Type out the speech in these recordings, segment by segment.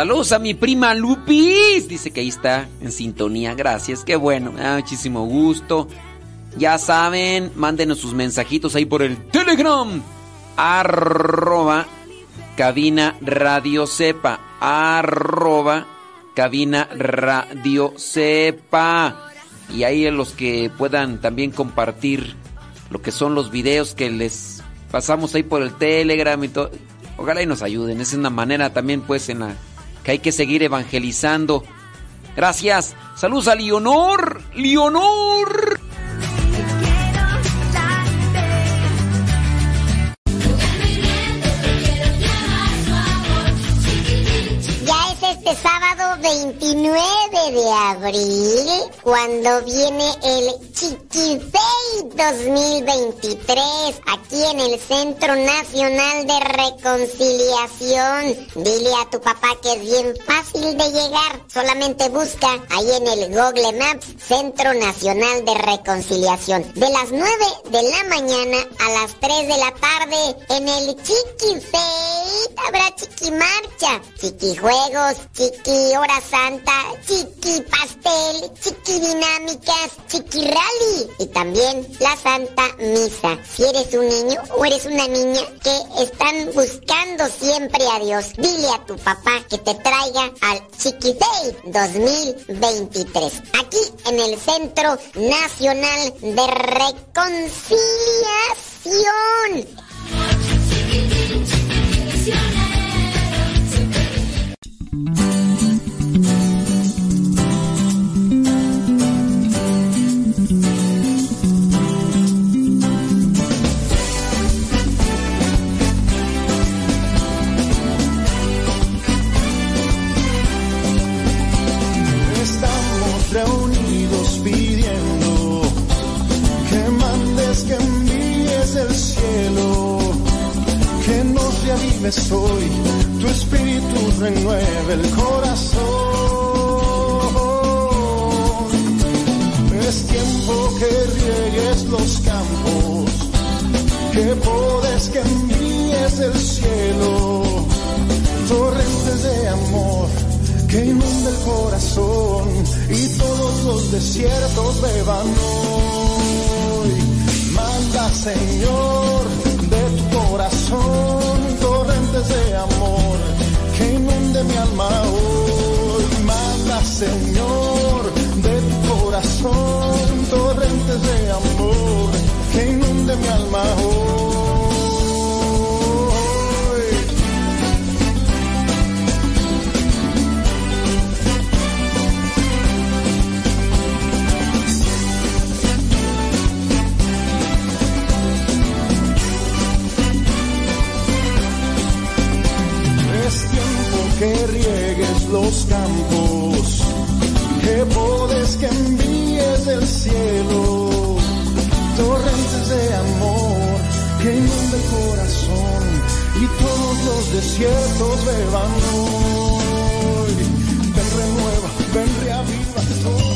Saludos a mi prima Lupis. Dice que ahí está en sintonía. Gracias, qué bueno. Da muchísimo gusto. Ya saben, mándenos sus mensajitos ahí por el Telegram. Arroba cabina radio sepa. Arroba cabina radio sepa. Y ahí los que puedan también compartir lo que son los videos que les pasamos ahí por el Telegram y todo. Ojalá y nos ayuden. Es una manera también pues en la hay que seguir evangelizando. Gracias. Saludos a Leonor. Leonor. 29 de abril cuando viene el Chiquisei 2023 aquí en el Centro Nacional de Reconciliación. Dile a tu papá que es bien fácil de llegar. Solamente busca ahí en el Google Maps Centro Nacional de Reconciliación. De las 9 de la mañana a las 3 de la tarde en el Chiquisei habrá chiquimarcha, chiquijuegos, chiqui hora santa, chiqui pastel, chiqui dinámicas, chiqui rally y también la Santa Misa. Si eres un niño o eres una niña que están buscando siempre a Dios, dile a tu papá que te traiga al Chiqui Day 2023. Aquí en el Centro Nacional de Reconciliación. Que podes que envíes del cielo, torrentes de amor que inunda el corazón y todos los desiertos beban hoy. Ven renueva, ven reaviva todo.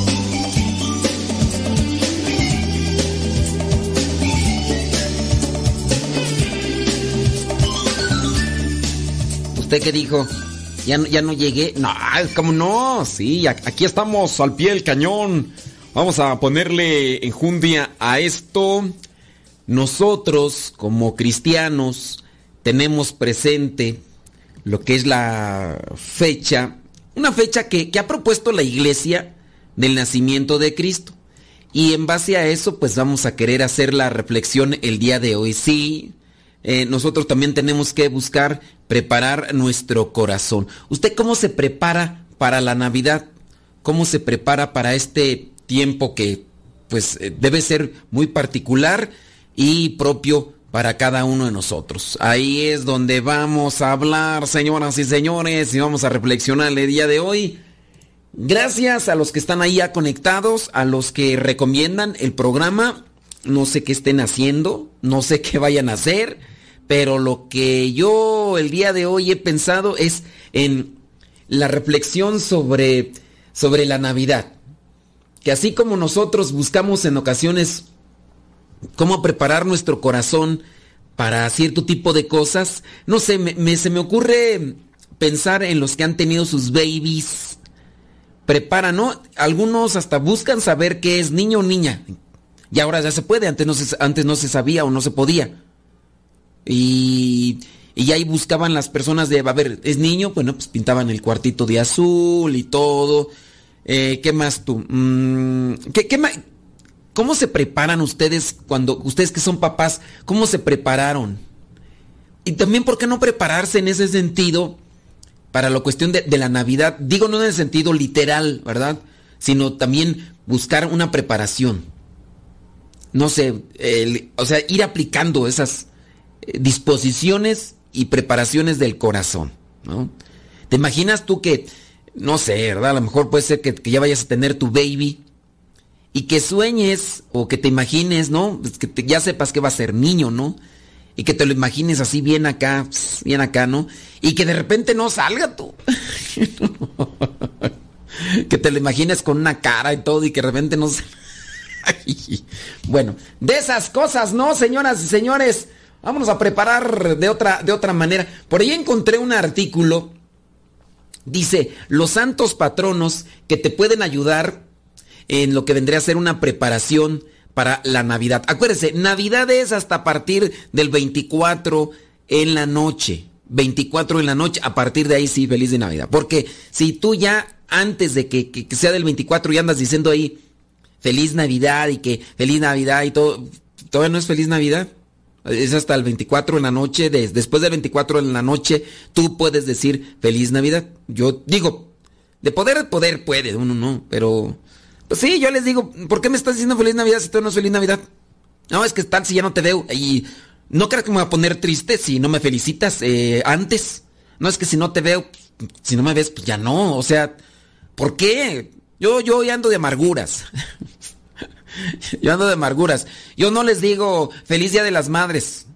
¿Usted qué dijo? ¿Ya no, ya no llegué? No, ¿cómo no? Sí, aquí estamos al pie del cañón. Vamos a ponerle enjundia a esto. Nosotros, como cristianos, tenemos presente lo que es la fecha, una fecha que, que ha propuesto la iglesia del nacimiento de Cristo. Y en base a eso, pues vamos a querer hacer la reflexión el día de hoy. Sí, eh, nosotros también tenemos que buscar preparar nuestro corazón. ¿Usted cómo se prepara para la Navidad? ¿Cómo se prepara para este tiempo que pues eh, debe ser muy particular y propio para cada uno de nosotros? Ahí es donde vamos a hablar, señoras y señores, y vamos a reflexionar el día de hoy. Gracias a los que están ahí ya conectados, a los que recomiendan el programa. No sé qué estén haciendo, no sé qué vayan a hacer pero lo que yo el día de hoy he pensado es en la reflexión sobre, sobre la Navidad. Que así como nosotros buscamos en ocasiones cómo preparar nuestro corazón para cierto tipo de cosas, no sé, me, se me ocurre pensar en los que han tenido sus babies. Preparan, ¿no? Algunos hasta buscan saber qué es niño o niña. Y ahora ya se puede, antes antes no se sabía o no se podía. Y, y ahí buscaban las personas de, a ver, ¿es niño? Bueno, pues pintaban el cuartito de azul y todo. Eh, ¿Qué más tú? Mm, ¿qué, qué ¿Cómo se preparan ustedes cuando, ustedes que son papás, cómo se prepararon? Y también, ¿por qué no prepararse en ese sentido para la cuestión de, de la Navidad? Digo, no en el sentido literal, ¿verdad? Sino también buscar una preparación. No sé, o sea, ir aplicando esas, disposiciones y preparaciones del corazón, ¿no? ¿Te imaginas tú que, no sé, ¿verdad? A lo mejor puede ser que, ya vayas a tener tu baby y que sueñes o que te imagines, ¿no? Pues que ya sepas que va a ser niño, ¿no? Y que te lo imagines así bien acá, bien acá, ¿no? Y que de repente no salga tú. que te lo imagines con una cara y todo y que de repente no salga. bueno, de esas cosas, ¿no, señoras y señores? Vámonos a preparar de otra, de otra manera. Por ahí encontré un artículo. Dice, los santos patronos que te pueden ayudar en lo que vendría a ser una preparación para la Navidad. Acuérdense, Navidad es hasta partir del 24 en la noche. 24 en la noche, a partir de ahí sí, feliz de Navidad. Porque si tú ya antes de que, que sea del 24 y andas diciendo ahí feliz Navidad y que feliz Navidad y todo, todavía no es feliz Navidad. Es hasta el 24 en la noche. después del 24 en la noche, tú puedes decir feliz Navidad. Yo digo, de poder, poder puede, uno no, pero. Pues sí, yo les digo, ¿por qué me estás diciendo feliz Navidad si tú no es feliz Navidad? No, es que tal si ya no te veo. Y no creo que me voy a poner triste si no me felicitas eh, antes. No es que si no te veo, si no me ves, pues ya no. O sea, ¿por qué? Yo, yo ando de amarguras. Yo ando de amarguras. Yo no les digo feliz día de las madres.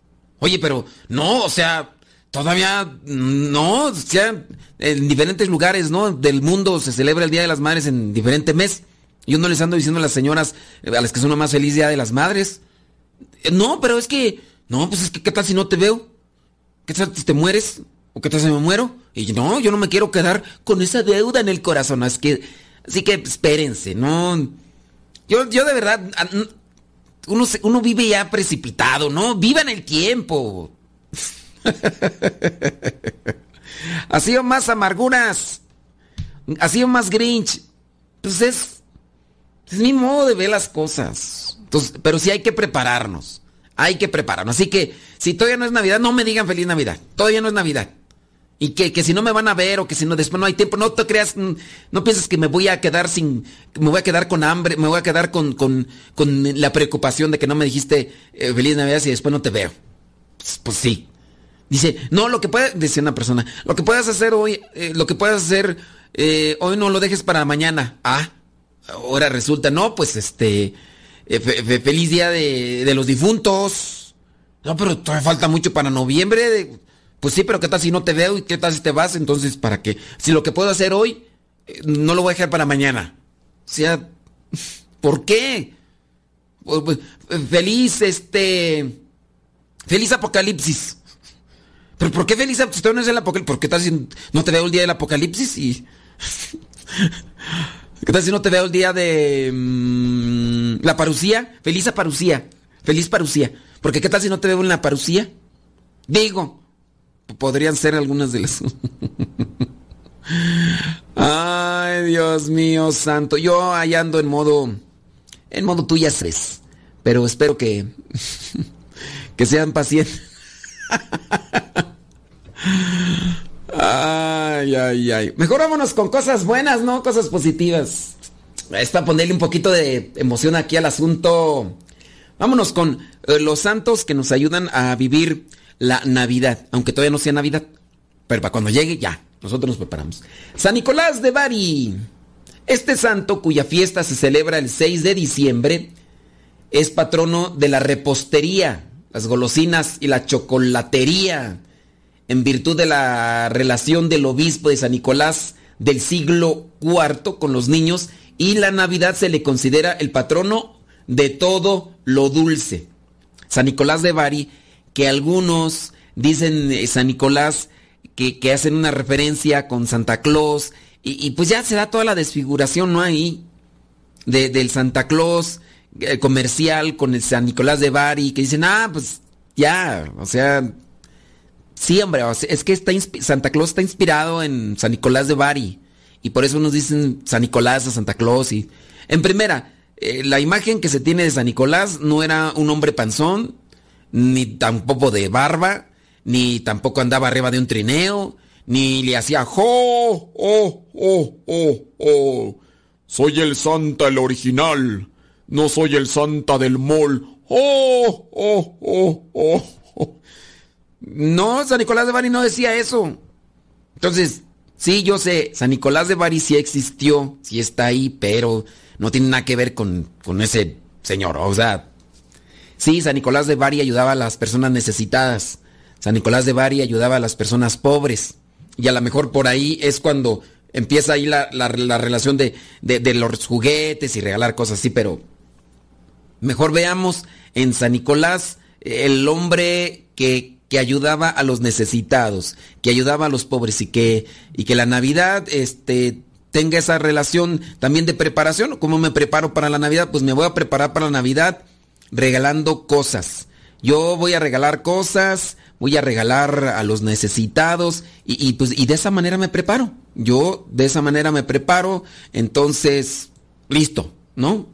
Oye, pero no, o sea, todavía no, o sea, en diferentes lugares, ¿no? Del mundo se celebra el Día de las Madres en diferente mes. Yo no les ando diciendo a las señoras eh, a las que son más feliz Día de las Madres. Eh, no, pero es que, no, pues es que, ¿qué tal si no te veo? ¿Qué tal si te mueres? ¿O qué tal si me muero? Y no, yo no me quiero quedar con esa deuda en el corazón. Es que, así que espérense, no yo, yo de verdad, uno, uno vive ya precipitado, ¿no? Viva en el tiempo. ha sido más amarguras. Ha sido más grinch. Pues es, es mi modo de ver las cosas. Entonces, pero sí hay que prepararnos. Hay que prepararnos. Así que si todavía no es Navidad, no me digan feliz Navidad. Todavía no es Navidad. Y que, que, si no me van a ver o que si no después no hay tiempo, no te creas, mm, no pienses que me voy a quedar sin, me voy a quedar con hambre, me voy a quedar con, con, con la preocupación de que no me dijiste eh, feliz Navidad y después no te veo. Pues, pues, sí. Dice, no, lo que puede, decía una persona, lo que puedes hacer hoy, eh, lo que puedes hacer eh, hoy no lo dejes para mañana. Ah, ahora resulta, no, pues este, fe- fe- feliz día de, de los difuntos. No, pero todavía falta mucho para noviembre. Pues sí, pero ¿qué tal si no te veo y qué tal si te vas? Entonces, ¿para qué? Si lo que puedo hacer hoy, eh, no lo voy a dejar para mañana. O sea, ¿por qué? Pues, eh, Feliz, este... Feliz apocalipsis. ¿Pero por qué feliz apocalipsis? No es el apocalipsis. ¿Por qué tal si no te veo el día del apocalipsis? Y... ¿Qué tal si no te veo el día de... mm, la parucía? Feliz parucía. Feliz parucía. Porque ¿qué tal si no te veo en la parucía? Digo. Podrían ser algunas de las... Ay, Dios mío santo. Yo ahí ando en modo... En modo tú ya sabes. Pero espero que... que sean pacientes. Ay, ay, ay. Mejor vámonos con cosas buenas, ¿no? Cosas positivas. Es para ponerle un poquito de emoción aquí al asunto. Vámonos con eh, los santos que nos ayudan a vivir la Navidad. Aunque todavía no sea Navidad. Pero para cuando llegue, ya. Nosotros nos preparamos. San Nicolás de Bari. Este santo, cuya fiesta se celebra el 6 de diciembre, es patrono de la repostería, las golosinas y la chocolatería en virtud de la relación del obispo de San Nicolás del siglo IV con los niños y la Navidad se le considera el patrono de todo lo dulce. San Nicolás de Bari, que algunos dicen eh, San Nicolás, que, que hacen una referencia con Santa Claus, y, pues ya se da toda la desfiguración, ¿no? Ahí, de- del Santa Claus eh, comercial con el San Nicolás de Bari, que dicen, ah, pues ya, o sea, Sí, hombre, es que está Santa Claus está inspirado en San Nicolás de Bari. Y por eso nos dicen San Nicolás a Santa Claus. Y... En primera, eh, la imagen que se tiene de San Nicolás no era un hombre panzón, ni tampoco de barba, ni tampoco andaba arriba de un trineo, ni le hacía jo, oh, oh, oh, oh. Soy el Santa, el original. No soy el Santa del mall. Oh, oh, oh, oh, oh. No, San Nicolás de Bari no decía eso. Entonces, sí, yo sé, San Nicolás de Bari sí existió, sí está ahí, pero no tiene nada que ver con, con ese señor. O sea, sí, San Nicolás de Bari ayudaba a las personas necesitadas. San Nicolás de Bari ayudaba a las personas pobres. Y a lo mejor por ahí es cuando empieza ahí la, la- la relación de, los juguetes y regalar cosas así, pero Mejor veamos en San Nicolás eh, el hombre que, ayudaba a los necesitados, que ayudaba a los pobres y que, y que la Navidad este, tenga esa relación también de preparación. ¿Cómo me preparo para la Navidad? Pues me voy a preparar para la Navidad regalando cosas. Yo voy a regalar cosas, voy a regalar a los necesitados y, pues y de esa manera me preparo. Yo de esa manera me preparo, entonces listo, ¿no?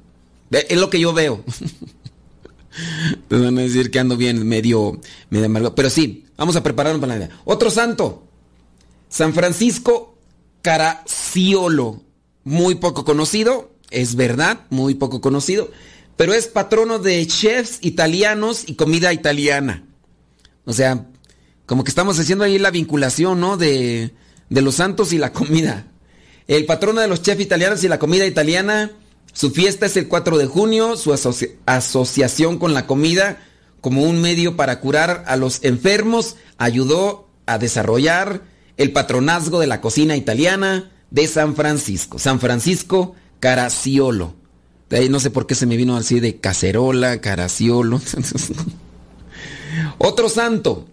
Es lo que yo veo. Te van a decir que ando bien medio, medio amargo. Pero sí, vamos a prepararnos para la Navidad. Otro santo. San Francisco Caraciolo. Muy poco conocido, es verdad, muy poco conocido. Pero es patrono de chefs italianos y comida italiana. O sea, como que estamos haciendo ahí la vinculación, ¿no? De, de los santos y la comida. El patrono de los chefs italianos y la comida italiana, su fiesta es el 4 de junio, su asoci- asociación con la comida como un medio para curar a los enfermos ayudó a desarrollar el patronazgo de la cocina italiana de San Francisco. San Francisco Caraciolo. Ahí no sé por qué se me vino así de cacerola, Caraciolo. Otro santo.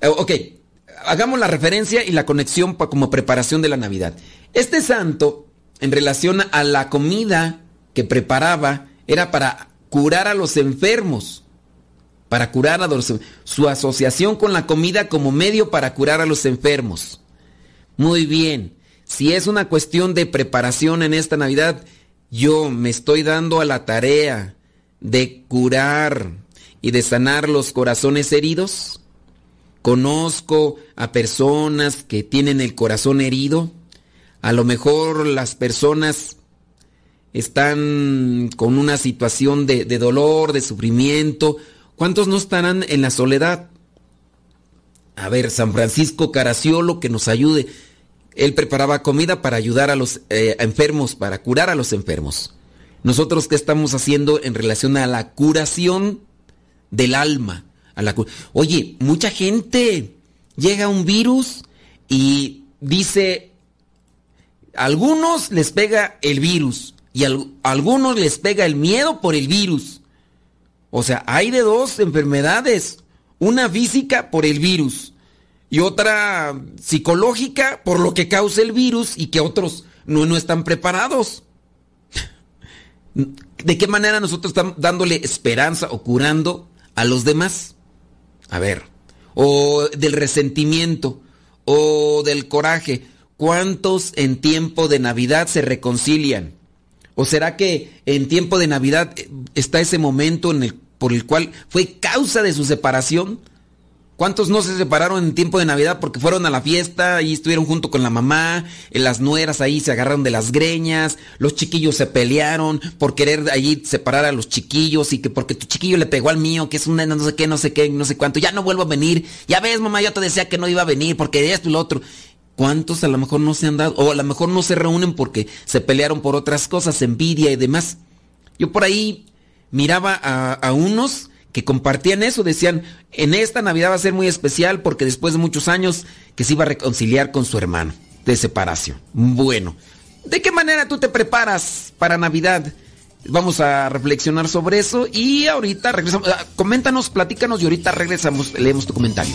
Eh, Ok, hagamos la referencia y la conexión como preparación de la Navidad. Este santo, en relación a la comida que preparaba, era para curar a los enfermos. Para curar a los Su asociación con la comida como medio para curar a los enfermos. Muy bien. Si es una cuestión de preparación en esta Navidad, yo me estoy dando a la tarea de curar y de sanar los corazones heridos. Conozco a personas que tienen el corazón herido. A lo mejor las personas están con una situación de, dolor, de sufrimiento. ¿Cuántos no estarán en la soledad? A ver, San Francisco Caraciolo, que nos ayude. Él preparaba comida para ayudar a los eh, enfermos, para curar a los enfermos. Nosotros, ¿qué estamos haciendo en relación a la curación del alma? A la Oye, mucha gente llega un virus y dice, a algunos les pega el virus y a algunos les pega el miedo por el virus. O sea, hay de dos enfermedades, una física por el virus y otra psicológica por lo que causa el virus y que otros no, no están preparados. ¿De qué manera nosotros estamos dándole esperanza o curando a los demás? A ver, o del resentimiento, o del coraje. ¿Cuántos en tiempo de Navidad se reconcilian? ¿O será que en tiempo de Navidad está ese momento en el, por el cual fue causa de su separación? ¿Cuántos no se separaron en tiempo de Navidad porque fueron a la fiesta y estuvieron junto con la mamá? Las nueras ahí se agarraron de las greñas, los chiquillos se pelearon por querer allí separar a los chiquillos y que porque tu chiquillo le pegó al mío, que es una no sé qué, no sé qué, no sé cuánto, ya no vuelvo a venir. Ya ves, mamá, yo te decía que no iba a venir porque esto y lo otro. ¿Cuántos a lo mejor no se han dado? O a lo mejor no se reúnen porque se pelearon por otras cosas, envidia y demás. Yo por ahí miraba a unos que compartían eso, decían, en esta Navidad va a ser muy especial porque después de muchos años que se iba a reconciliar con su hermano de separación. Bueno, ¿de qué manera tú te preparas para Navidad? Vamos a reflexionar sobre eso y ahorita regresamos. Ah, coméntanos, platícanos y ahorita regresamos, leemos tu comentario.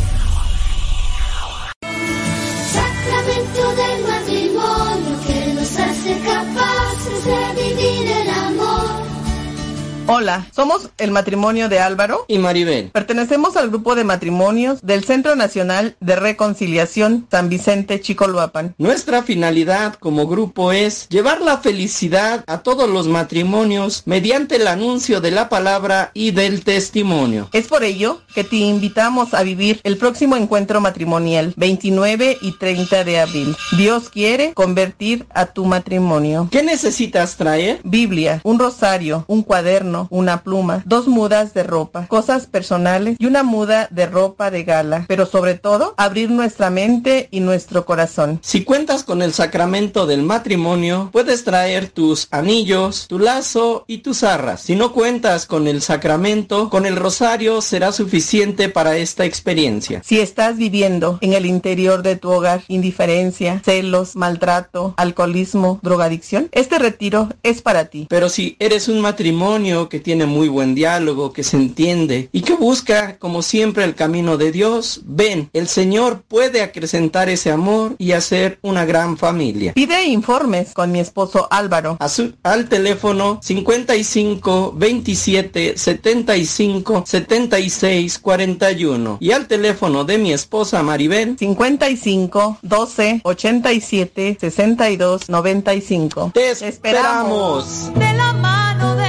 Hola, somos el matrimonio de Álvaro y Maribel. Pertenecemos al grupo de matrimonios del Centro Nacional de Reconciliación San Vicente Chicoloapan. Nuestra finalidad como grupo es llevar la felicidad a todos los matrimonios mediante el anuncio de la palabra y del testimonio. Es por ello que te invitamos a vivir el próximo encuentro matrimonial 29 y 30 de abril. Dios quiere convertir a tu matrimonio. ¿Qué necesitas traer? Biblia, un rosario, un cuaderno, una pluma, dos mudas de ropa, cosas personales y una muda de ropa de gala, pero sobre todo abrir nuestra mente y nuestro corazón. Si cuentas con el sacramento del matrimonio, puedes traer tus anillos, tu lazo y tus arras. Si no cuentas con el sacramento, con el rosario será suficiente para esta experiencia. Si estás viviendo en el interior de tu hogar indiferencia, celos, maltrato, alcoholismo, drogadicción, este retiro es para ti. Pero si eres un matrimonio que tiene muy buen diálogo, que se entiende y que busca, como siempre, el camino de Dios, ven, el Señor puede acrecentar ese amor y hacer una gran familia. Pide informes con mi esposo Álvaro. al teléfono 55 27 75 76 41 y al teléfono de mi esposa Maribel 55 12 87 62 95. Te esperamos. De la mano de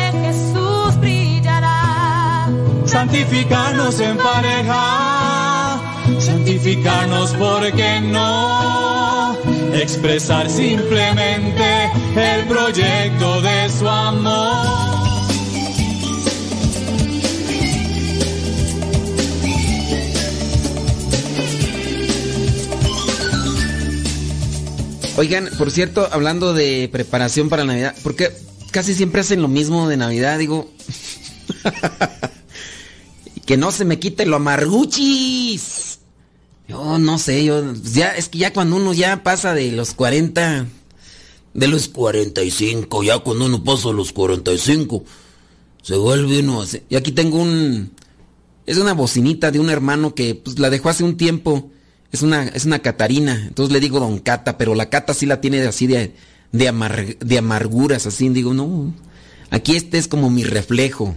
santificarnos en pareja, santificarnos porque no, expresar simplemente el proyecto de su amor. Oigan, por cierto, hablando de preparación para Navidad, porque casi siempre hacen lo mismo de Navidad, digo. que no se me quite lo amarguchis. Yo no sé, yo ya es que ya cuando uno ya pasa de los 40, de los 45, ya cuando uno pasa los 45, se vuelve uno así. Y aquí tengo un es una bocinita de un hermano que pues la dejó hace un tiempo. Es una es una Catarina, entonces le digo Don Cata, pero la Cata sí la tiene así de de, amar- de amarguras, así digo, no. Aquí este es como mi reflejo.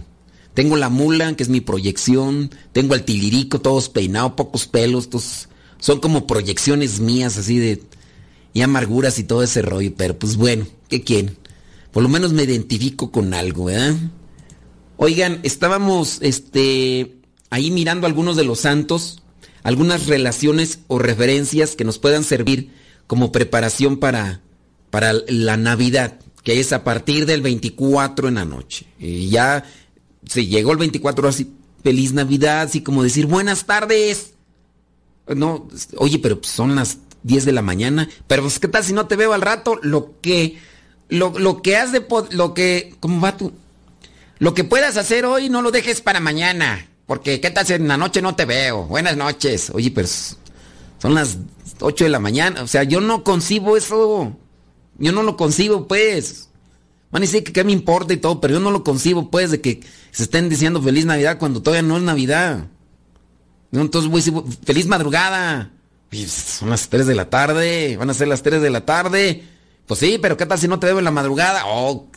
Tengo la mula, que es mi proyección. Tengo el tilirico, todos peinados, pocos pelos, todos son como proyecciones mías así de y amarguras y todo ese rollo, pero pues bueno, ¿qué quieren? Por lo menos me identifico con algo, ¿verdad? Oigan, estábamos este ahí mirando algunos de los santos, algunas relaciones o referencias que nos puedan servir como preparación para para la Navidad, que es a partir del 24 en la noche. Y ya se llegó el 24 así feliz Navidad, así como decir buenas tardes. No, oye, pero son las 10 de la mañana. Pero pues, ¿qué tal si no te veo al rato? Lo que, lo, lo que has de, lo que, ¿cómo va tú? Lo que puedas hacer hoy no lo dejes para mañana. Porque ¿qué tal si en la noche no te veo? Buenas noches. Oye, pero son las 8 de la mañana. O sea, yo no concibo eso. Yo no lo concibo, pues. Van a decir que qué me importa y todo, pero yo no lo concibo, pues, de que se estén diciendo feliz Navidad cuando todavía no es Navidad. Entonces voy a decir, feliz madrugada. son las 3 de la tarde, van a ser las 3 de la tarde. Pues sí, pero ¿qué tal si no te veo en la madrugada? Oh,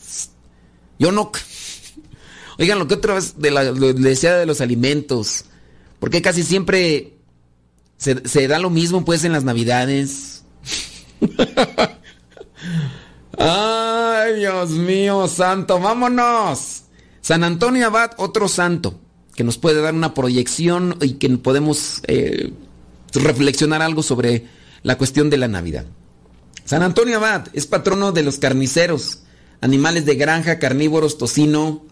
yo no... Oigan, lo que otra vez de la, decía de los alimentos. Porque casi siempre se, se da lo mismo pues en las navidades. Ay, Dios mío, santo, vámonos. San Antonio Abad, otro santo, que nos puede dar una proyección y que podemos eh, reflexionar algo sobre la cuestión de la Navidad. San Antonio Abad es patrono de los carniceros, animales de granja, carnívoros, tocino,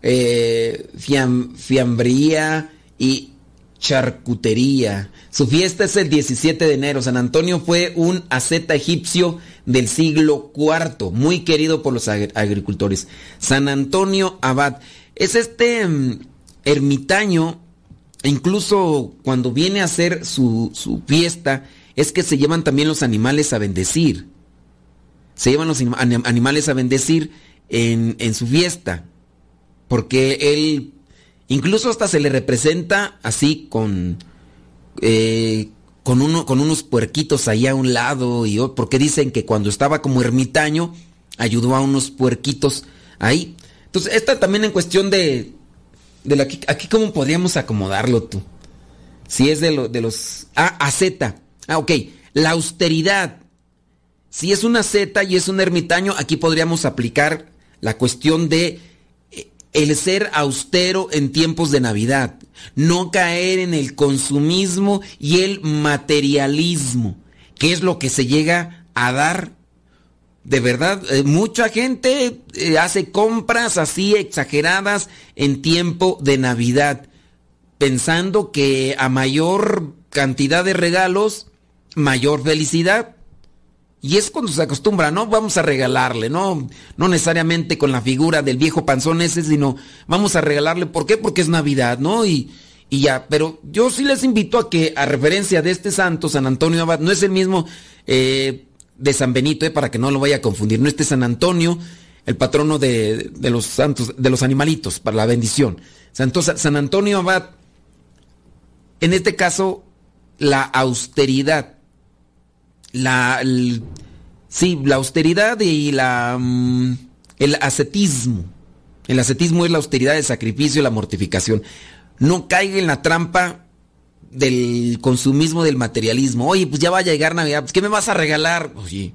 eh, fiambría y charcutería. Su fiesta es el 17 de enero. San Antonio fue un asceta egipcio del siglo IV, muy querido por los agricultores. San Antonio Abad es este mm, ermitaño, incluso cuando viene a hacer su, fiesta, es que se llevan también los animales a bendecir. Se llevan los animales a bendecir en, en su fiesta, porque él Incluso hasta se le representa así con, eh, con, uno, con unos puerquitos ahí a un lado, y, porque dicen que cuando estaba como ermitaño ayudó a unos puerquitos ahí. Entonces, esta también en cuestión de, de la, aquí cómo podríamos acomodarlo tú. Si es de, lo, de los... Ah, a Z. Ah, ok. La austeridad. Si es una Z y es un ermitaño, aquí podríamos aplicar la cuestión de el ser austero en tiempos de Navidad, no caer en el consumismo y el materialismo, que es lo que se llega a dar. De verdad, eh, mucha gente eh, hace compras así exageradas en tiempo de Navidad, pensando que a mayor cantidad de regalos, mayor felicidad. Y es cuando se acostumbra, ¿no? Vamos a regalarle, ¿no? No necesariamente con la figura del viejo panzón ese, sino vamos a regalarle. ¿Por qué? Porque es Navidad, ¿no? Y, ya. Pero yo sí les invito a que, a referencia de este santo, San Antonio Abad, no es el mismo eh, de San Benito, eh, para que no lo vaya a confundir. No este San Antonio, el patrono de, de los santos, de los animalitos, para la bendición. Santo, San Antonio Abad, en este caso, la austeridad la, sí, la austeridad y la, mm, el ascetismo. El ascetismo es la austeridad, el sacrificio la mortificación. No caiga en la trampa del consumismo, del materialismo. Oye, pues ya va a llegar Navidad, pues ¿qué me vas a regalar? Oye,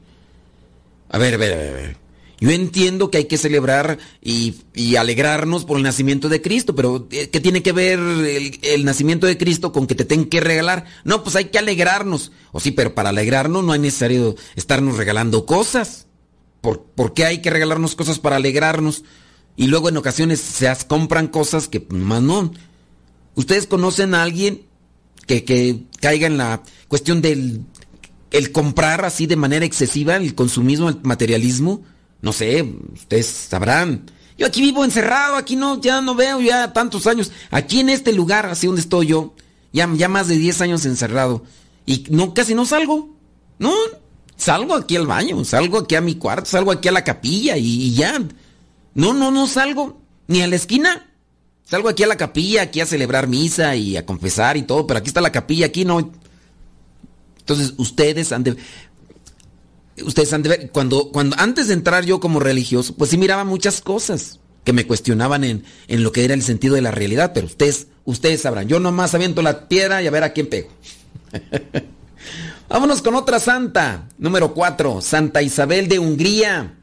a ver, a ver, a ver. Yo entiendo que hay que celebrar y, alegrarnos por el nacimiento de Cristo, pero eh, ¿qué tiene que ver el, nacimiento de Cristo con que te tengan que regalar? No, pues hay que alegrarnos. O sí, pero para alegrarnos no es necesario estarnos regalando cosas. ¿Por, qué hay que regalarnos cosas para alegrarnos? Y luego en ocasiones se compran cosas que más no. ¿Ustedes conocen a alguien que, que caiga en la cuestión del el comprar así de manera excesiva, el consumismo, el materialismo? No sé, ustedes sabrán. Yo aquí vivo encerrado, aquí no, ya no veo ya tantos años. Aquí en este lugar, así donde estoy yo, ya, ya más de 10 años encerrado. Y no, casi no salgo. No, salgo aquí al baño, salgo aquí a mi cuarto, salgo aquí a la capilla y, ya. No, no, no salgo ni a la esquina. Salgo aquí a la capilla, aquí a celebrar misa y a confesar y todo, pero aquí está la capilla, aquí no. Entonces, ustedes han de ustedes han de ver, cuando, cuando antes de entrar yo como religioso, pues sí miraba muchas cosas que me cuestionaban en, en lo que era el sentido de la realidad, pero ustedes, ustedes sabrán, yo nomás aviento la piedra y a ver a quién pego. Vámonos con otra santa. Número 4, Santa Isabel de Hungría.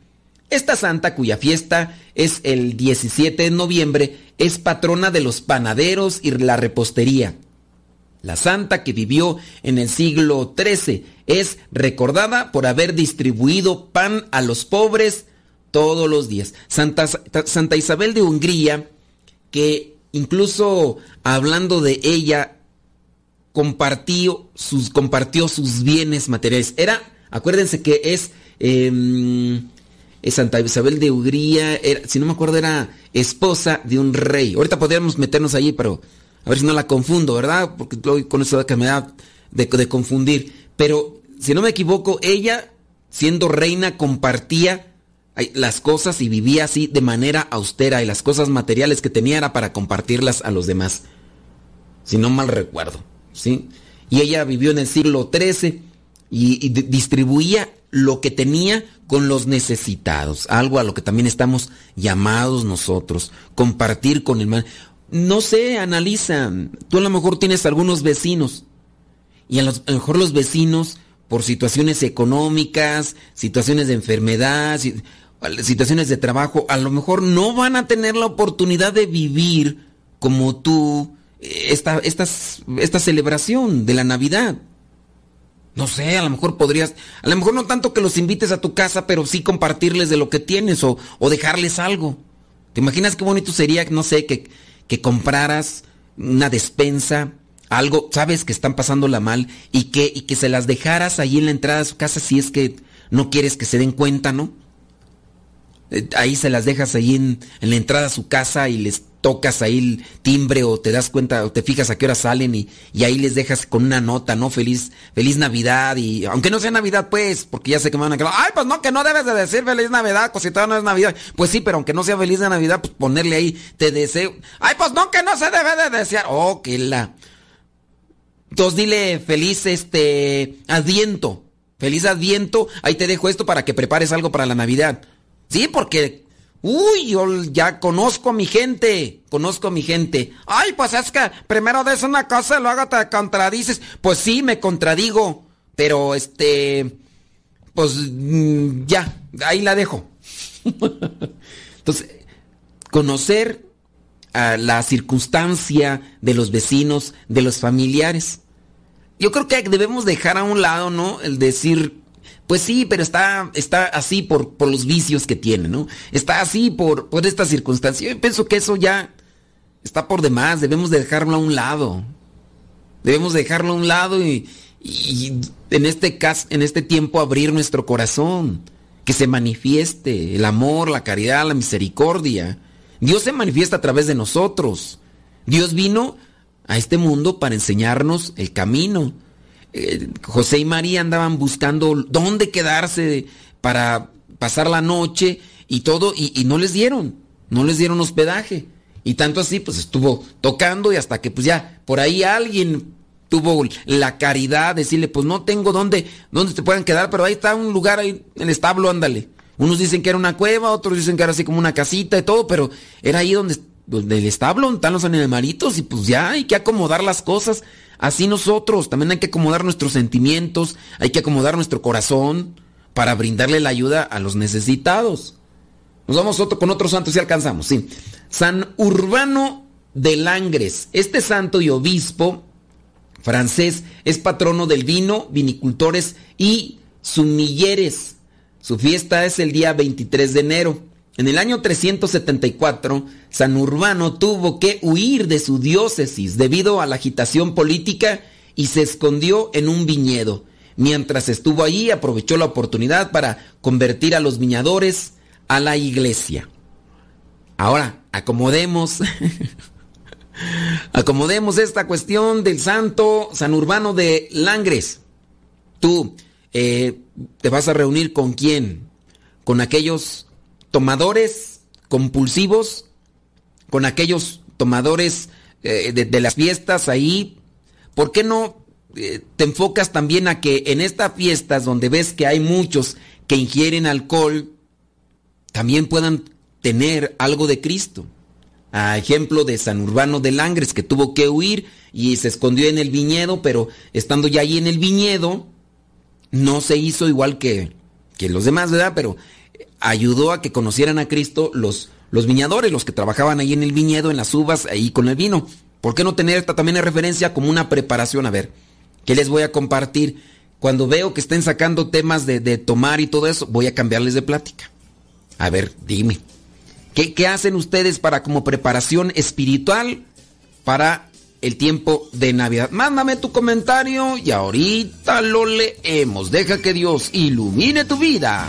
Esta santa, cuya fiesta es el 17 de noviembre, es patrona de los panaderos y la repostería. La santa que vivió en el siglo XIII es recordada por haber distribuido pan a los pobres todos los días. Santa, Santa Isabel de Hungría, que incluso hablando de ella, compartió sus, compartió sus bienes materiales. Era, acuérdense que es... Em, Santa Isabel de Hungría, si no me acuerdo, era esposa de un rey. Ahorita podríamos meternos allí, pero a ver si no la confundo, ¿verdad? Porque con eso que me da de, confundir. Pero, si no me equivoco, ella, siendo reina, compartía las cosas y vivía así de manera austera y las cosas materiales que tenía era para compartirlas a los demás. Si no mal recuerdo, ¿sí? Y ella vivió en el siglo XIII y, distribuía lo que tenía con los necesitados, algo a lo que también estamos llamados nosotros, compartir con el mal. No sé, analiza, tú a lo mejor tienes algunos vecinos y a, lo mejor los vecinos por situaciones económicas, situaciones de enfermedad, situaciones de trabajo, a lo mejor no van a tener la oportunidad de vivir como tú eh, esta, esta celebración de la Navidad. No sé, a lo mejor podrías, a lo mejor no tanto que los invites a tu casa, pero sí compartirles de lo que tienes o, dejarles algo. ¿Te imaginas qué bonito sería, no sé, que, que compraras una despensa, algo, sabes que están pasándola mal y que, y que se las dejaras ahí en la entrada de su casa si es que no quieres que se den cuenta, ¿no? Eh, ahí se las dejas ahí en, en la entrada a su casa y les tocas ahí el timbre o te das cuenta o te fijas a qué hora salen y, ahí les dejas con una nota, ¿no? Feliz, feliz Navidad y aunque no sea Navidad pues, porque ya sé que me van a quedar, ay pues no, que no debes de decir feliz Navidad, cosita no es Navidad. Pues sí, pero aunque no sea feliz de Navidad, pues ponerle ahí, te deseo, ay pues no, que no se debe de desear, oh, que la... Entonces dile feliz este adviento, feliz adviento, ahí te dejo esto para que prepares algo para la Navidad. Sí, porque Uy, yo ya conozco a mi gente, conozco a mi gente. Ay, pues es que primero des una cosa y luego te contradices. Pues sí, me contradigo, pero este, pues mm, ya, ahí la dejo. Entonces, conocer la circunstancia de los vecinos, de los familiares. Yo creo que debemos dejar a un lado, ¿no? El decir, pues sí, pero está, está así por, por los vicios que tiene, ¿no? Está así por, por esta circunstancia. Yo pienso que eso ya está por demás, debemos dejarlo a un lado. Debemos dejarlo a un lado y, en, este caso, en este tiempo abrir nuestro corazón, que se manifieste el amor, la caridad, la misericordia. Dios se manifiesta a través de nosotros. Dios vino a este mundo para enseñarnos el camino eh, José y María andaban buscando dónde quedarse para pasar la noche y todo, y, no les dieron, no les dieron hospedaje. Y tanto así, pues estuvo tocando y hasta que pues ya por ahí alguien tuvo la caridad de decirle, pues no tengo dónde, dónde te puedan quedar, pero ahí está un lugar ahí, en el establo, ándale. Unos dicen que era una cueva, otros dicen que era así como una casita y todo, pero era ahí donde, donde el establo, están los animalitos y pues ya hay que acomodar las cosas. Así nosotros también hay que acomodar nuestros sentimientos, hay que acomodar nuestro corazón para brindarle la ayuda a los necesitados. Nos vamos con otro santo si alcanzamos, sí. San Urbano de Langres. Este santo y obispo francés es patrono del vino, vinicultores y sumilleres. Su fiesta es el día 23 de enero. En el año 374, San Urbano tuvo que huir de su diócesis debido a la agitación política y se escondió en un viñedo. Mientras estuvo allí, aprovechó la oportunidad para convertir a los viñadores a la iglesia. Ahora, acomodemos, acomodemos esta cuestión del santo San Urbano de Langres. Tú eh, te vas a reunir con quién? Con aquellos tomadores compulsivos, con aquellos tomadores eh, de, las fiestas ahí, ¿por qué no eh, te enfocas también a que en estas fiestas donde ves que hay muchos que ingieren alcohol, también puedan tener algo de Cristo? A ejemplo de San Urbano de Langres, que tuvo que huir y se escondió en el viñedo, pero estando ya ahí en el viñedo, no se hizo igual que, que los demás, ¿verdad? Pero ayudó a que conocieran a Cristo los, los viñadores, los que trabajaban ahí en el viñedo, en las uvas, ahí con el vino. ¿Por qué no tener esta también en referencia como una preparación? A ver, ¿qué les voy a compartir? Cuando veo que estén sacando temas de, de tomar y todo eso, voy a cambiarles de plática. A ver, dime. ¿Qué, ¿Qué, hacen ustedes para como preparación espiritual para el tiempo de Navidad? Mándame tu comentario y ahorita lo leemos. Deja que Dios ilumine tu vida.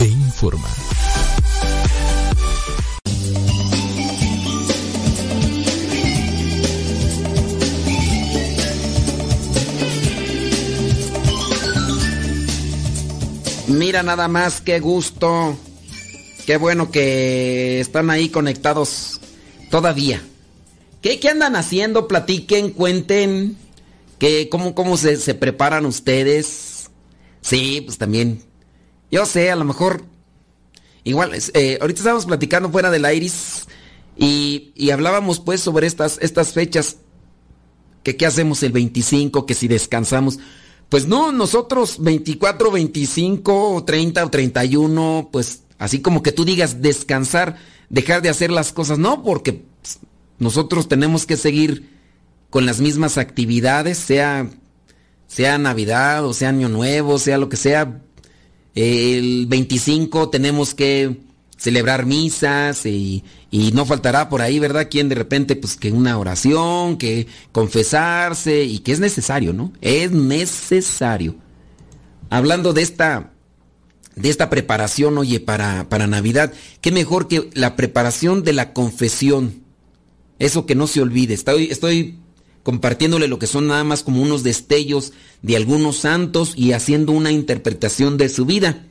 e informa. Mira nada más, qué gusto. Qué bueno que están ahí conectados todavía. ¿Qué, qué andan haciendo? Platiquen, cuenten. ¿Qué, cómo, ¿Cómo se, se preparan ustedes? Sí, pues también yo sé, a lo mejor. Igual, eh, ahorita estábamos platicando fuera del Iris y, y, hablábamos pues sobre estas, estas fechas. Que qué hacemos el 25, que si descansamos. Pues no, nosotros 24, 25, 30 o 31, pues así como que tú digas descansar, dejar de hacer las cosas. No, porque nosotros tenemos que seguir con las mismas actividades, sea, sea Navidad o sea Año Nuevo, sea lo que sea el 25 tenemos que celebrar misas y, y, no faltará por ahí, ¿verdad? Quien de repente, pues que una oración, que confesarse y que es necesario, ¿no? Es necesario. Hablando de esta, de esta preparación, oye, para, para Navidad, qué mejor que la preparación de la confesión. Eso que no se olvide. Estoy, estoy compartiéndole lo que son nada más como unos destellos de algunos santos y haciendo una interpretación de su vida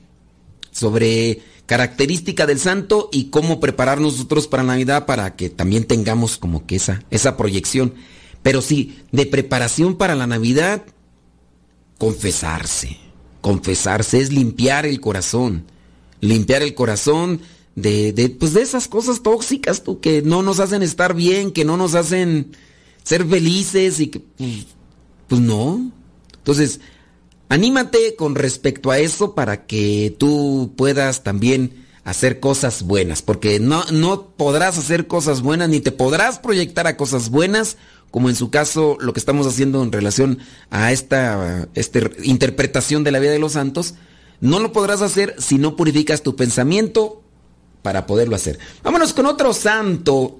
sobre característica del santo y cómo prepararnos nosotros para Navidad para que también tengamos como que esa, esa proyección. Pero sí, de preparación para la Navidad, confesarse. Confesarse es limpiar el corazón. Limpiar el corazón de, de, pues de esas cosas tóxicas tú, que no nos hacen estar bien, que no nos hacen ser felices y que, pues, pues, no. Entonces, anímate con respecto a eso para que tú puedas también hacer cosas buenas, porque no, no podrás hacer cosas buenas ni te podrás proyectar a cosas buenas, como en su caso lo que estamos haciendo en relación a esta este, interpretación de la vida de los santos, no lo podrás hacer si no purificas tu pensamiento para poderlo hacer. Vámonos con otro santo,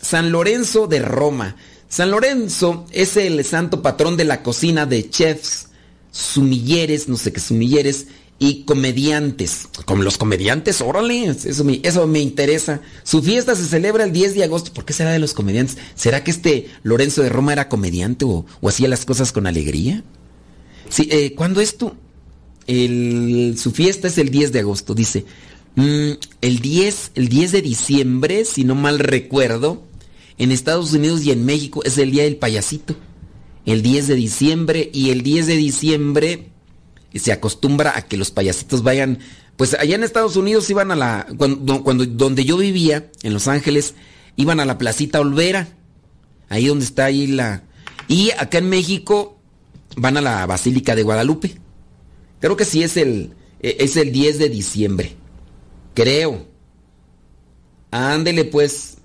San Lorenzo de Roma. San Lorenzo es el santo patrón de la cocina de chefs, sumilleres, no sé qué sumilleres, y comediantes. Como los comediantes, órale, eso me, eso me interesa. Su fiesta se celebra el 10 de agosto. ¿Por qué será de los comediantes? ¿Será que este Lorenzo de Roma era comediante o, o hacía las cosas con alegría? Sí, eh, ¿cuándo es tu? El, su fiesta es el 10 de agosto, dice. Mm, el, 10, el 10 de diciembre, si no mal recuerdo, en Estados Unidos y en México es el día del payasito. El 10 de diciembre y el 10 de diciembre se acostumbra a que los payasitos vayan, pues allá en Estados Unidos iban a la, cuando, cuando donde yo vivía, en Los Ángeles, iban a la placita Olvera, ahí donde está ahí la, y acá en México van a la Basílica de Guadalupe. Creo que sí es el, e, es el 10 de diciembre. Creo. Ándele pues.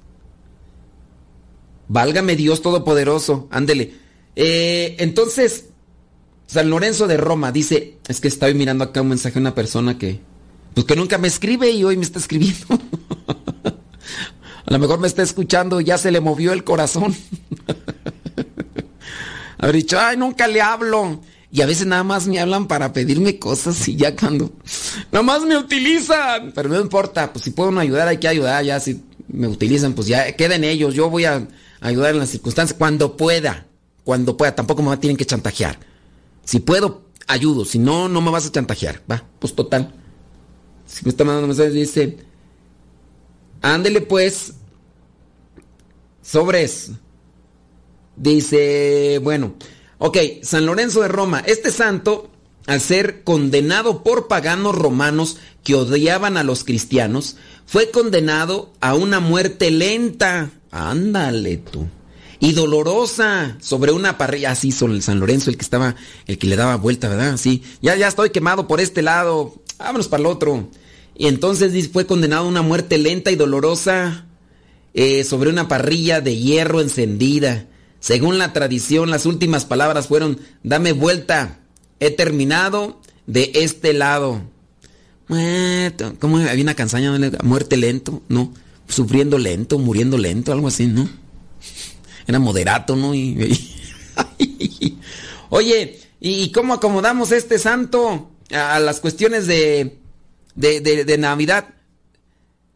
Válgame Dios Todopoderoso. Ándele. Eh, entonces, San Lorenzo de Roma dice, es que estoy mirando acá un mensaje de una persona que, pues que nunca me escribe y hoy me está escribiendo. A lo mejor me está escuchando, ya se le movió el corazón. Haber dicho, ay, nunca le hablo. Y a veces nada más me hablan para pedirme cosas y ya cuando... Nada más me utilizan. Pero no importa, pues si puedo ayudar hay que ayudar. Ya si me utilizan, pues ya queden ellos. Yo voy a ayudar en las circunstancias cuando pueda. Cuando pueda. Tampoco me tienen que chantajear. Si puedo, ayudo. Si no, no me vas a chantajear. Va, pues total. Si me está mandando mensajes, dice... Ándele pues. Sobres. Dice, bueno, ok, San Lorenzo de Roma. Este santo, al ser condenado por paganos romanos que odiaban a los cristianos, fue condenado a una muerte lenta. Ándale tú. Y dolorosa sobre una parrilla. Así el San Lorenzo, el que estaba, el que le daba vuelta, ¿verdad? Sí. Ya, ya estoy quemado por este lado. Vámonos para el otro. Y entonces fue condenado a una muerte lenta y dolorosa eh, sobre una parrilla de hierro encendida. Según la tradición, las últimas palabras fueron, dame vuelta, he terminado de este lado. ¿Cómo había una canción? Muerte lento, ¿no? Sufriendo lento, muriendo lento, algo así, ¿no? Era moderato, ¿no? Oye, ¿y cómo acomodamos este santo a las cuestiones de, de, de, Navidad?